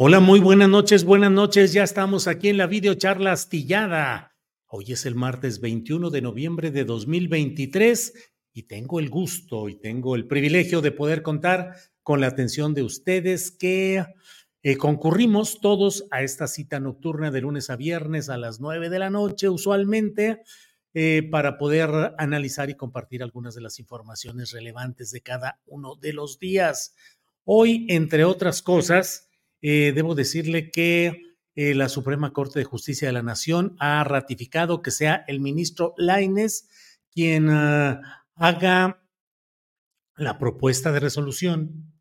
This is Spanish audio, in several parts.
Hola, muy buenas noches, buenas noches. Ya estamos aquí en la videocharla astillada. Hoy es el martes 21 de noviembre de 2023 y tengo el gusto y tengo el privilegio de poder contar con la atención de ustedes que eh, concurrimos todos a esta cita nocturna de lunes a viernes a las 9 de la noche usualmente eh, para poder analizar y compartir algunas de las informaciones relevantes de cada uno de los días. Hoy, entre otras cosas, eh, debo decirle que eh, la Suprema Corte de Justicia de la Nación ha ratificado que sea el ministro Laines quien ah, haga la propuesta de resolución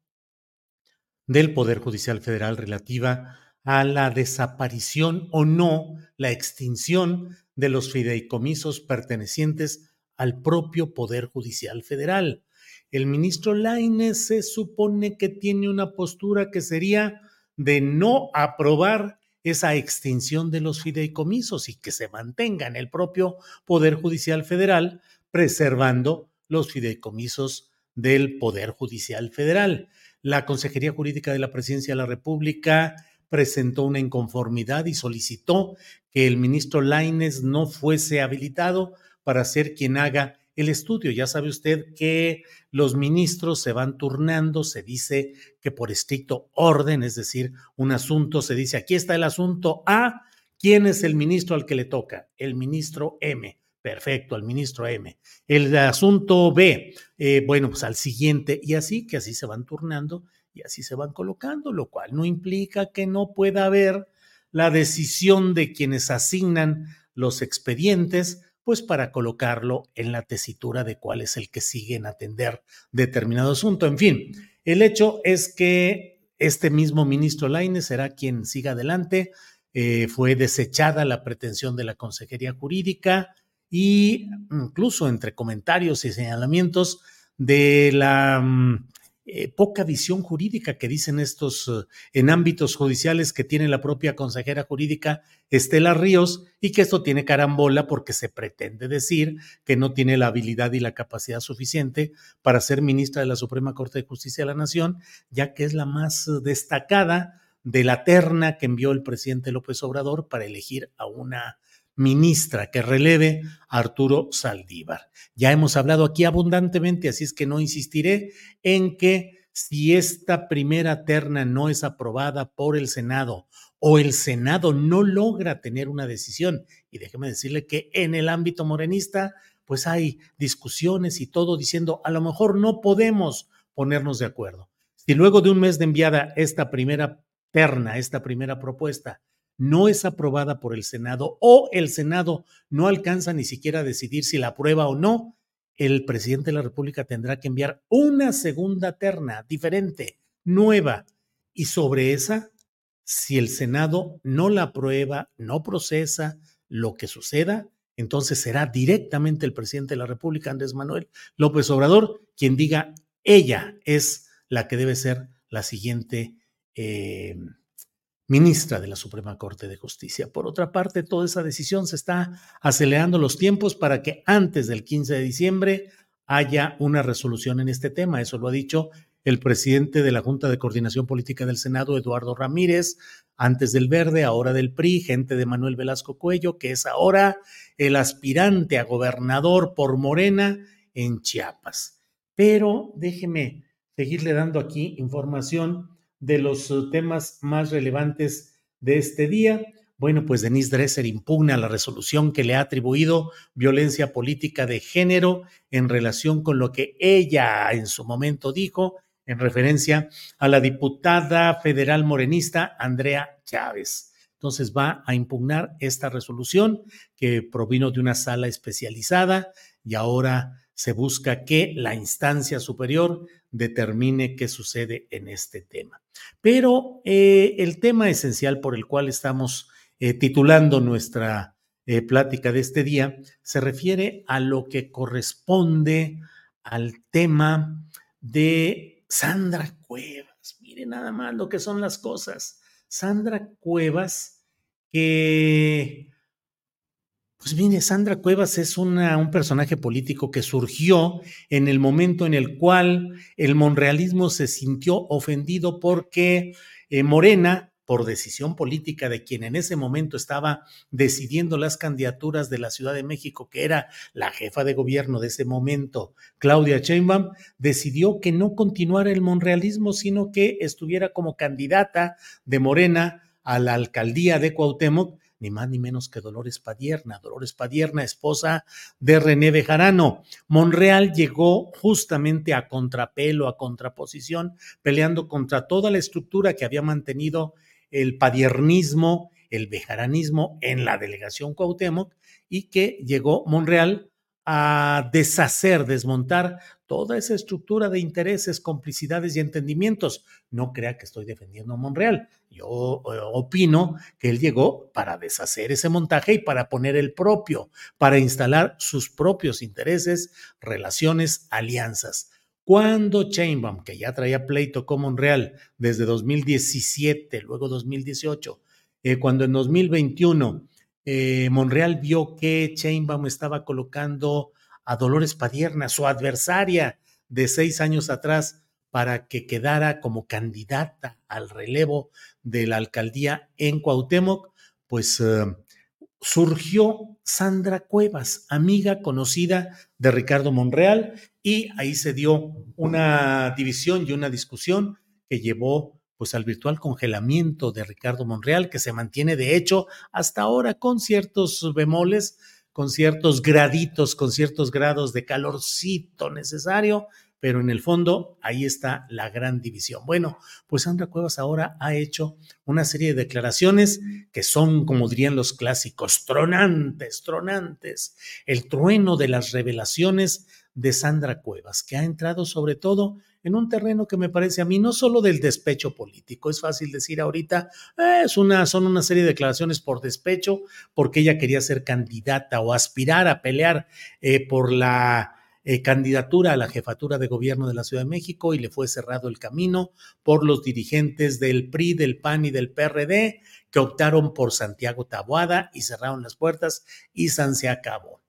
del Poder Judicial Federal relativa a la desaparición o no, la extinción de los fideicomisos pertenecientes al propio Poder Judicial Federal. El ministro Laines se supone que tiene una postura que sería de no aprobar esa extinción de los fideicomisos y que se mantenga en el propio Poder Judicial Federal, preservando los fideicomisos del Poder Judicial Federal. La Consejería Jurídica de la Presidencia de la República presentó una inconformidad y solicitó que el ministro Laines no fuese habilitado para ser quien haga el estudio. Ya sabe usted que los ministros se van turnando, se dice que por estricto orden, es decir, un asunto se dice, aquí está el asunto A, ¿quién es el ministro al que le toca? El ministro M. Perfecto, al ministro M. El asunto B, eh, bueno, pues al siguiente, y así que así se van turnando y así se van colocando, lo cual no implica que no pueda haber la decisión de quienes asignan los expedientes pues para colocarlo en la tesitura de cuál es el que sigue en atender determinado asunto. En fin, el hecho es que este mismo ministro Laine será quien siga adelante. Eh, fue desechada la pretensión de la Consejería Jurídica y incluso entre comentarios y señalamientos de la mm, eh, poca visión jurídica que dicen estos eh, en ámbitos judiciales que tiene la propia consejera jurídica Estela Ríos y que esto tiene carambola porque se pretende decir que no tiene la habilidad y la capacidad suficiente para ser ministra de la Suprema Corte de Justicia de la Nación, ya que es la más destacada de la terna que envió el presidente López Obrador para elegir a una ministra que releve a Arturo Saldívar. Ya hemos hablado aquí abundantemente, así es que no insistiré en que si esta primera terna no es aprobada por el Senado o el Senado no logra tener una decisión, y déjeme decirle que en el ámbito morenista, pues hay discusiones y todo diciendo, a lo mejor no podemos ponernos de acuerdo. Si luego de un mes de enviada esta primera terna, esta primera propuesta, no es aprobada por el Senado o el Senado no alcanza ni siquiera a decidir si la aprueba o no, el presidente de la República tendrá que enviar una segunda terna diferente, nueva. Y sobre esa, si el Senado no la aprueba, no procesa lo que suceda, entonces será directamente el presidente de la República, Andrés Manuel López Obrador, quien diga, ella es la que debe ser la siguiente eh, ministra de la Suprema Corte de Justicia. Por otra parte, toda esa decisión se está acelerando los tiempos para que antes del 15 de diciembre haya una resolución en este tema. Eso lo ha dicho el presidente de la Junta de Coordinación Política del Senado, Eduardo Ramírez, antes del Verde, ahora del PRI, gente de Manuel Velasco Cuello, que es ahora el aspirante a gobernador por Morena en Chiapas. Pero déjeme seguirle dando aquí información de los temas más relevantes de este día. Bueno, pues Denise Dresser impugna la resolución que le ha atribuido violencia política de género en relación con lo que ella en su momento dijo en referencia a la diputada federal morenista Andrea Chávez. Entonces va a impugnar esta resolución que provino de una sala especializada y ahora se busca que la instancia superior determine qué sucede en este tema. Pero eh, el tema esencial por el cual estamos eh, titulando nuestra eh, plática de este día, se refiere a lo que corresponde al tema de Sandra Cuevas. Mire nada más lo que son las cosas. Sandra Cuevas, que, pues mire, Sandra Cuevas es un personaje político que surgió en el momento en el cual el monrealismo se sintió ofendido porque eh, Morena por decisión política de quien en ese momento estaba decidiendo las candidaturas de la Ciudad de México, que era la jefa de gobierno de ese momento, Claudia Sheinbaum, decidió que no continuara el monrealismo, sino que estuviera como candidata de Morena a la alcaldía de Cuauhtémoc, ni más ni menos que Dolores Padierna. Dolores Padierna, esposa de René Bejarano. Monreal llegó justamente a contrapelo, a contraposición, peleando contra toda la estructura que había mantenido el padiernismo, el bejaranismo en la delegación Cuauhtémoc y que llegó Monreal a deshacer, desmontar toda esa estructura de intereses, complicidades y entendimientos. No crea que estoy defendiendo a Monreal. Yo eh, opino que él llegó para deshacer ese montaje y para poner el propio, para instalar sus propios intereses, relaciones, alianzas. Cuando Chainbaum, que ya traía pleito con Monreal desde 2017, luego 2018, eh, cuando en 2021 eh, Monreal vio que Chainbaum estaba colocando a Dolores Padierna, su adversaria de seis años atrás, para que quedara como candidata al relevo de la alcaldía en Cuauhtémoc, pues eh, surgió Sandra Cuevas, amiga conocida de Ricardo Monreal, y ahí se dio una división y una discusión que llevó pues al virtual congelamiento de Ricardo Monreal, que se mantiene de hecho hasta ahora con ciertos bemoles, con ciertos graditos, con ciertos grados de calorcito necesario, pero en el fondo ahí está la gran división. Bueno, pues Sandra Cuevas ahora ha hecho una serie de declaraciones que son, como dirían los clásicos, tronantes, tronantes, el trueno de las revelaciones de Sandra Cuevas, que ha entrado sobre todo en un terreno que me parece a mí no solo del despecho político, es fácil decir ahorita, eh, es una, son una serie de declaraciones por despecho, porque ella quería ser candidata o aspirar a pelear eh, por la eh, candidatura a la jefatura de gobierno de la Ciudad de México y le fue cerrado el camino por los dirigentes del PRI, del PAN y del PRD que optaron por Santiago Taboada y cerraron las puertas y San se acabó.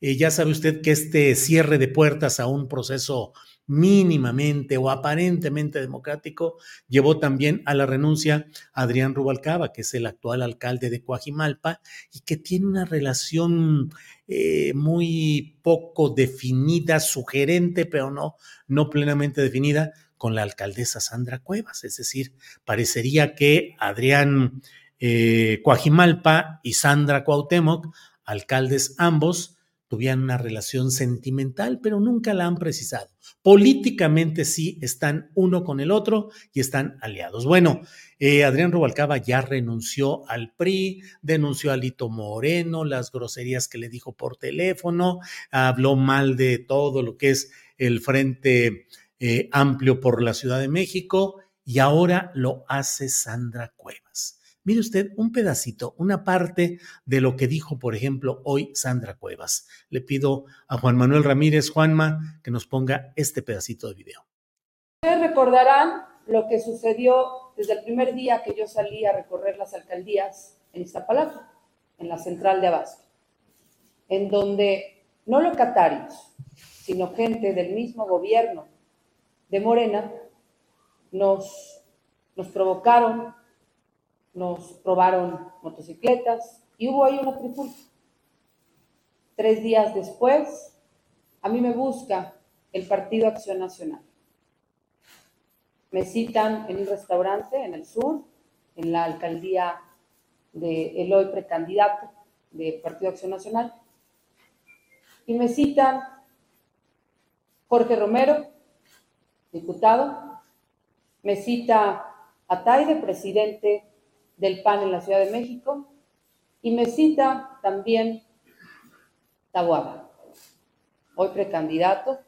Eh, ya sabe usted que este cierre de puertas a un proceso mínimamente o aparentemente democrático llevó también a la renuncia a Adrián Rubalcaba, que es el actual alcalde de Coajimalpa y que tiene una relación eh, muy poco definida, sugerente, pero no, no plenamente definida con la alcaldesa Sandra Cuevas. Es decir, parecería que Adrián eh, Coajimalpa y Sandra Cuauhtémoc, alcaldes ambos, tuvieran una relación sentimental, pero nunca la han precisado. Políticamente sí están uno con el otro y están aliados. Bueno, eh, Adrián Rubalcaba ya renunció al PRI, denunció a Lito Moreno, las groserías que le dijo por teléfono, habló mal de todo lo que es el Frente eh, Amplio por la Ciudad de México y ahora lo hace Sandra Cuevas. Mire usted un pedacito, una parte de lo que dijo, por ejemplo, hoy Sandra Cuevas. Le pido a Juan Manuel Ramírez, Juanma, que nos ponga este pedacito de video. Ustedes recordarán lo que sucedió desde el primer día que yo salí a recorrer las alcaldías en Iztapalapa, en la central de Abasto, en donde no locatarios, sino gente del mismo gobierno de Morena nos, nos provocaron, nos probaron motocicletas y hubo ahí una trifulca. Tres días después, a mí me busca el Partido Acción Nacional. Me citan en un restaurante en el sur, en la alcaldía de Eloy, precandidato del Partido Acción Nacional, y me citan Jorge Romero, diputado, me cita Ataide, presidente del PAN en la Ciudad de México, y me cita también Tabuada, hoy precandidato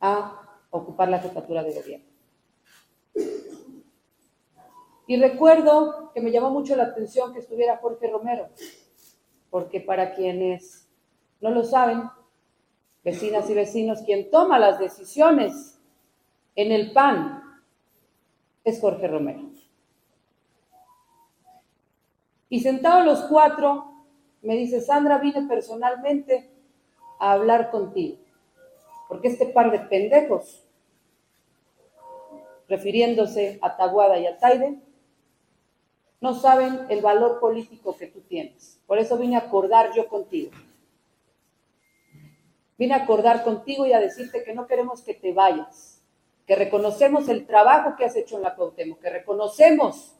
a ocupar la jefatura de gobierno. Y recuerdo que me llamó mucho la atención que estuviera Jorge Romero, porque para quienes no lo saben, vecinas y vecinos, quien toma las decisiones en el PAN es Jorge Romero. Y sentados los cuatro, me dice, Sandra, vine personalmente a hablar contigo, porque este par de pendejos, refiriéndose a Taguada y a Taide, no saben el valor político que tú tienes. Por eso vine a acordar yo contigo. Vine a acordar contigo y a decirte que no queremos que te vayas, que reconocemos el trabajo que has hecho en la Cuauhtémoc, que reconocemos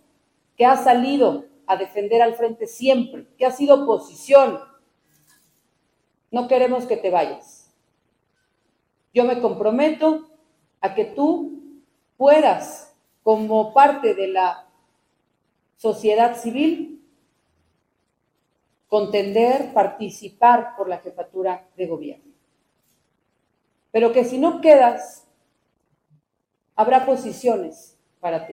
que has salido a defender al frente siempre, que has sido oposición. No queremos que te vayas. Yo me comprometo a que tú puedas, como parte de la sociedad civil, contender, participar por la jefatura de gobierno pero que si no quedas, habrá posiciones para ti.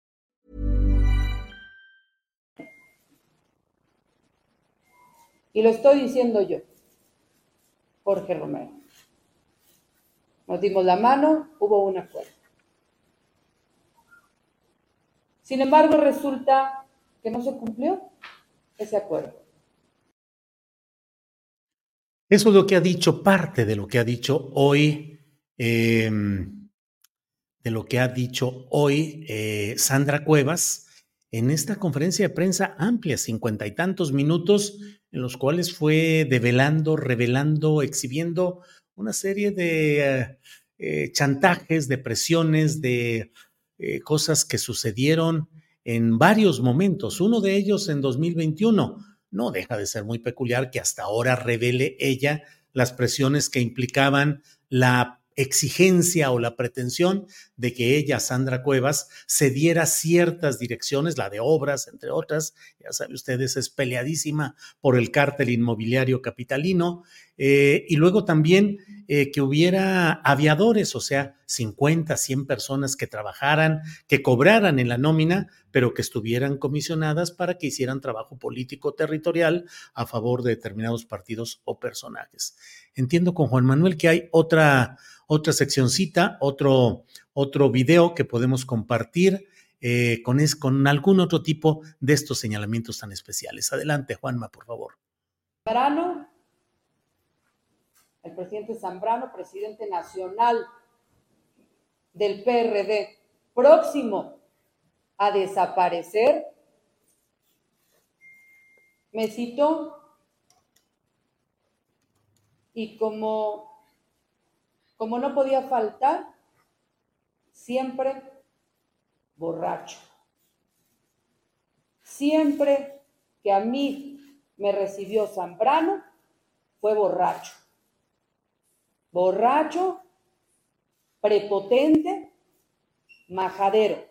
Y lo estoy diciendo yo, Jorge Romero. Nos dimos la mano, hubo un acuerdo. Sin embargo, resulta que no se cumplió ese acuerdo. Eso es lo que ha dicho, parte de lo que ha dicho hoy, eh, de lo que ha dicho hoy eh, Sandra Cuevas en esta conferencia de prensa amplia, cincuenta y tantos minutos, en los cuales fue develando, revelando, exhibiendo una serie de eh, chantajes, de presiones, de eh, cosas que sucedieron en varios momentos. Uno de ellos en 2021. No deja de ser muy peculiar que hasta ahora revele ella las presiones que implicaban la exigencia o la pretensión de que ella, Sandra Cuevas, se diera ciertas direcciones, la de obras, entre otras, ya sabe ustedes, es peleadísima por el cártel inmobiliario capitalino, eh, y luego también eh, que hubiera aviadores, o sea, 50, 100 personas que trabajaran, que cobraran en la nómina, pero que estuvieran comisionadas para que hicieran trabajo político territorial a favor de determinados partidos o personajes. Entiendo con Juan Manuel que hay otra, otra seccioncita, otro, otro video que podemos compartir eh, con, es, con algún otro tipo de estos señalamientos tan especiales. Adelante, Juanma, por favor. Zambrano, el presidente Zambrano, presidente nacional del PRD, próximo a desaparecer, me citó y como, como no podía faltar, siempre borracho. Siempre que a mí me recibió Zambrano, fue borracho. Borracho, prepotente, majadero.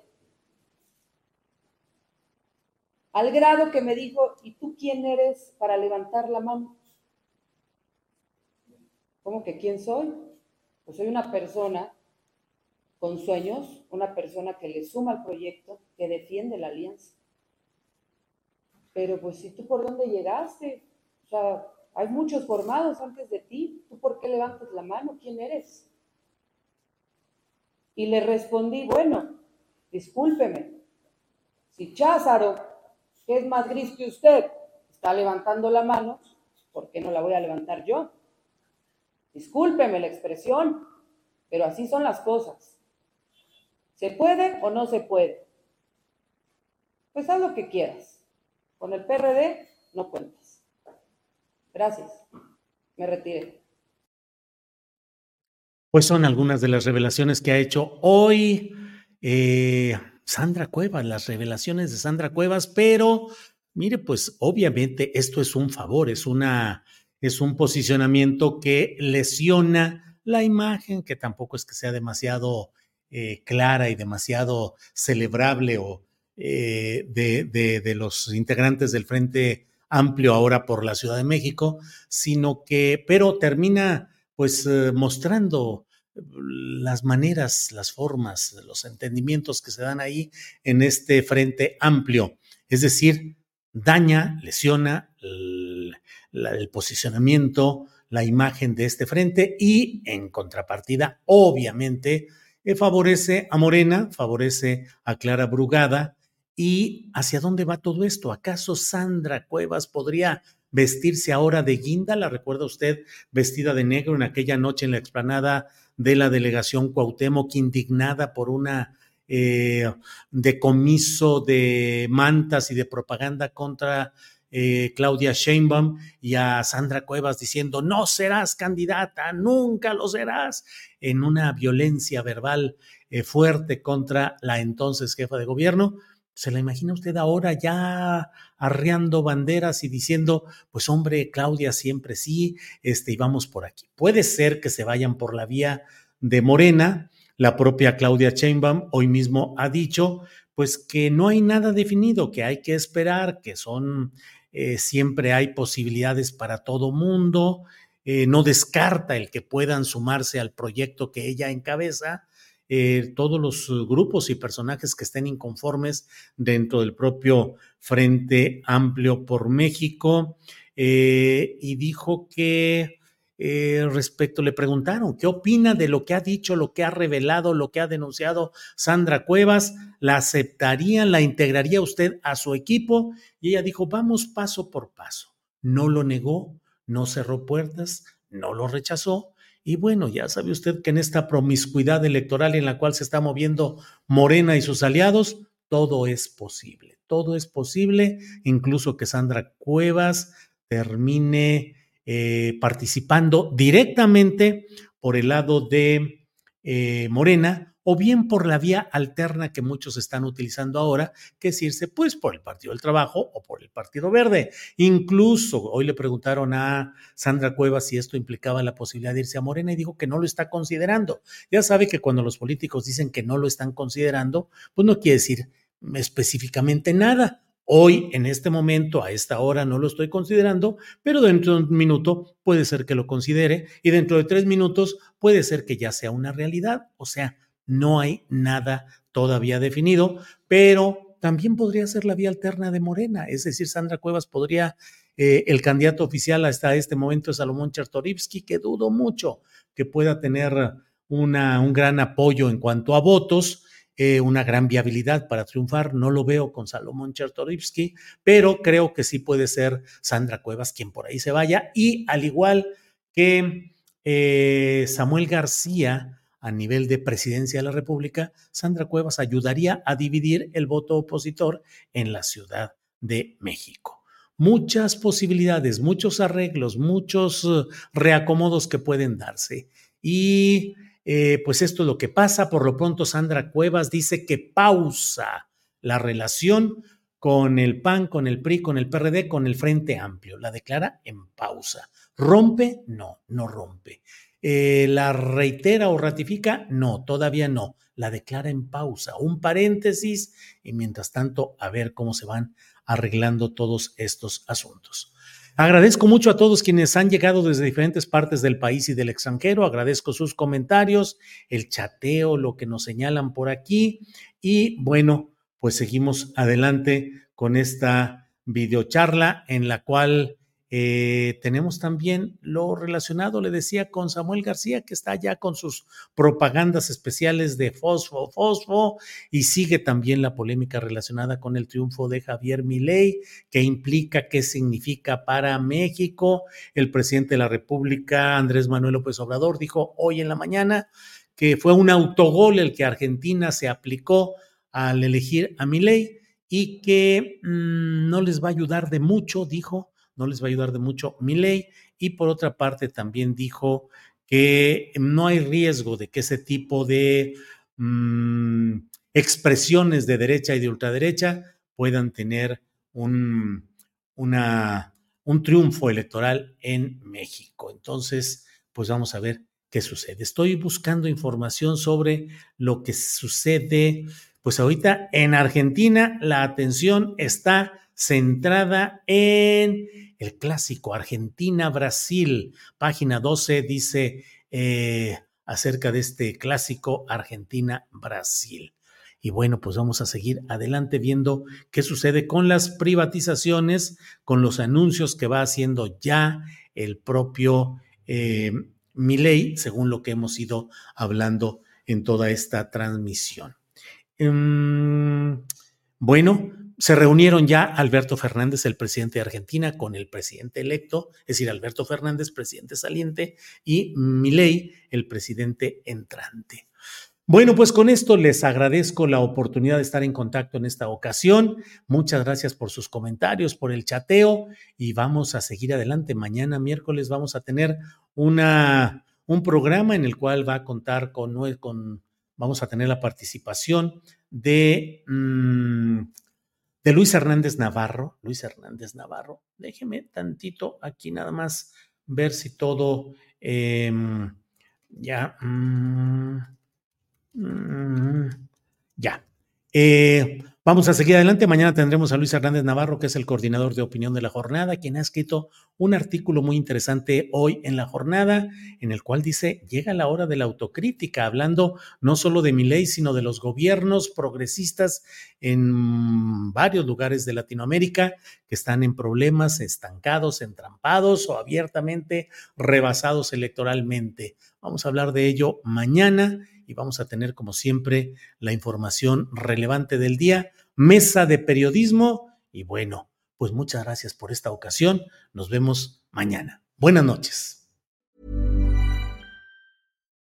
Al grado que me dijo, ¿y tú quién eres para levantar la mano? ¿Cómo que quién soy? Pues soy una persona con sueños, una persona que le suma al proyecto, que defiende la alianza. Pero pues si tú por dónde llegaste, o sea, hay muchos formados antes de ti, ¿tú por qué levantas la mano? ¿Quién eres? Y le respondí, bueno, discúlpeme, si Cházaro, que es más gris que usted, está levantando la mano, ¿por qué no la voy a levantar yo? Discúlpeme la expresión, pero así son las cosas. ¿Se puede o no se puede? Pues haz lo que quieras. Con el PRD no cuentas. Gracias. Me retiré. Pues son algunas de las revelaciones que ha hecho hoy eh, Sandra Cuevas, las revelaciones de Sandra Cuevas, pero mire, pues obviamente esto es un favor, es una, es un posicionamiento que lesiona la imagen, que tampoco es que sea demasiado eh, clara y demasiado celebrable o eh, de, los integrantes del Frente Amplio ahora por la Ciudad de México, sino que, pero termina pues eh, mostrando las maneras, las formas, los entendimientos que se dan ahí en este Frente Amplio. Es decir, daña, lesiona el posicionamiento, la imagen de este frente y en contrapartida, obviamente, favorece a Morena, favorece a Clara Brugada. ¿Y hacia dónde va todo esto? ¿Acaso Sandra Cuevas podría vestirse ahora de guinda? ¿La recuerda usted vestida de negro en aquella noche en la explanada de la delegación Cuauhtémoc, indignada por una eh, decomiso de mantas y de propaganda contra eh, Claudia Sheinbaum y a Sandra Cuevas diciendo, no serás candidata, nunca lo serás, en una violencia verbal eh, fuerte contra la entonces jefa de gobierno. ¿Se la imagina usted ahora ya arreando banderas y diciendo, pues hombre, Claudia siempre sí, este, y vamos por aquí? Puede ser que se vayan por la vía de Morena. La propia Claudia Sheinbaum hoy mismo ha dicho, pues que no hay nada definido, que hay que esperar, que son eh, siempre hay posibilidades para todo mundo, eh, no descarta el que puedan sumarse al proyecto que ella encabeza. Eh, todos los grupos y personajes que estén inconformes dentro del propio Frente Amplio por México. y dijo que eh, respecto, le preguntaron, ¿qué opina de lo que ha dicho, lo que ha revelado, lo que ha denunciado Sandra Cuevas? ¿La aceptaría, la integraría usted a su equipo? Y ella dijo, vamos paso por paso. No lo negó, no cerró puertas, no lo rechazó. Y bueno, ya sabe usted que en esta promiscuidad electoral en la cual se está moviendo Morena y sus aliados, todo es posible. Todo es posible, incluso que Sandra Cuevas termine eh, participando directamente por el lado de eh, Morena o bien por la vía alterna que muchos están utilizando ahora, que es irse pues por el Partido del Trabajo o por el Partido Verde. Incluso hoy le preguntaron a Sandra Cuevas si esto implicaba la posibilidad de irse a Morena y dijo que no lo está considerando. Ya sabe que cuando los políticos dicen que no lo están considerando, pues no quiere decir específicamente nada. Hoy, en este momento, a esta hora, no lo estoy considerando, pero dentro de un minuto puede ser que lo considere y dentro de tres minutos puede ser que ya sea una realidad. O sea, no hay nada todavía definido, pero también podría ser la vía alterna de Morena. Es decir, Sandra Cuevas podría, eh, el candidato oficial hasta este momento es Salomón Chertorivsky, que dudo mucho que pueda tener una, un gran apoyo en cuanto a votos eh, una gran viabilidad para triunfar. No lo veo con Salomón Chertorivsky, pero creo que sí puede ser Sandra Cuevas quien por ahí se vaya. Y al igual que eh, Samuel García, a nivel de presidencia de la República, Sandra Cuevas ayudaría a dividir el voto opositor en la Ciudad de México. Muchas posibilidades, muchos arreglos, muchos eh, reacomodos que pueden darse. Y eh, pues esto es lo que pasa. Por lo pronto, Sandra Cuevas dice que pausa la relación con el PAN, con el PRI, con el PRD, con el Frente Amplio. La declara en pausa. ¿Rompe? No, no rompe. Eh, ¿La reitera o ratifica? No, todavía no. La declara en pausa, un paréntesis y mientras tanto a ver cómo se van arreglando todos estos asuntos. Agradezco mucho a todos quienes han llegado desde diferentes partes del país y del extranjero. Agradezco sus comentarios, el chateo, lo que nos señalan por aquí. Y bueno, pues seguimos adelante con esta videocharla en la cual eh, tenemos también lo relacionado, le decía, con Samuel García, que está ya con sus propagandas especiales de fosfo, fosfo, y sigue también la polémica relacionada con el triunfo de Javier Milei, que implica qué significa para México. El presidente de la República, Andrés Manuel López Obrador, dijo hoy en la mañana que fue un autogol el que Argentina se aplicó al elegir a Milei y que mm, no les va a ayudar de mucho, dijo, no les va a ayudar de mucho mi ley. Y por otra parte, también dijo que no hay riesgo de que ese tipo de mm, expresiones de derecha y de ultraderecha puedan tener un, un triunfo electoral en México. Entonces, pues vamos a ver qué sucede. Estoy buscando información sobre lo que sucede. Pues ahorita en Argentina la atención está centrada en el clásico Argentina-Brasil. Página 12 dice eh, acerca de este clásico Argentina-Brasil. Y bueno, pues vamos a seguir adelante viendo qué sucede con las privatizaciones, con los anuncios que va haciendo ya el propio eh, Milei, según lo que hemos ido hablando en toda esta transmisión. Em, bueno, se reunieron ya Alberto Fernández, el presidente de Argentina, con el presidente electo, es decir, Alberto Fernández, presidente saliente, y Milei, el presidente entrante. Bueno, pues con esto les agradezco la oportunidad de estar en contacto en esta ocasión. Muchas gracias por sus comentarios, por el chateo y vamos a seguir adelante. Mañana miércoles vamos a tener una, un programa en el cual va a contar con, con vamos a tener la participación de... Mm, de Luis Hernández Navarro. Luis Hernández Navarro. Déjeme tantito aquí nada más ver si todo em, ya. Mm, mm, ya. Eh, Vamos a seguir adelante. Mañana tendremos a Luis Hernández Navarro, que es el coordinador de opinión de la jornada, quien ha escrito un artículo muy interesante hoy en la jornada, en el cual dice, llega la hora de la autocrítica, hablando no solo de mi ley, sino de los gobiernos progresistas en varios lugares de Latinoamérica que están en problemas, estancados, entrampados o abiertamente rebasados electoralmente. Vamos a hablar de ello mañana y vamos a tener, como siempre, la información relevante del día, mesa de periodismo y bueno, pues muchas gracias por esta ocasión. Nos vemos mañana. Buenas noches.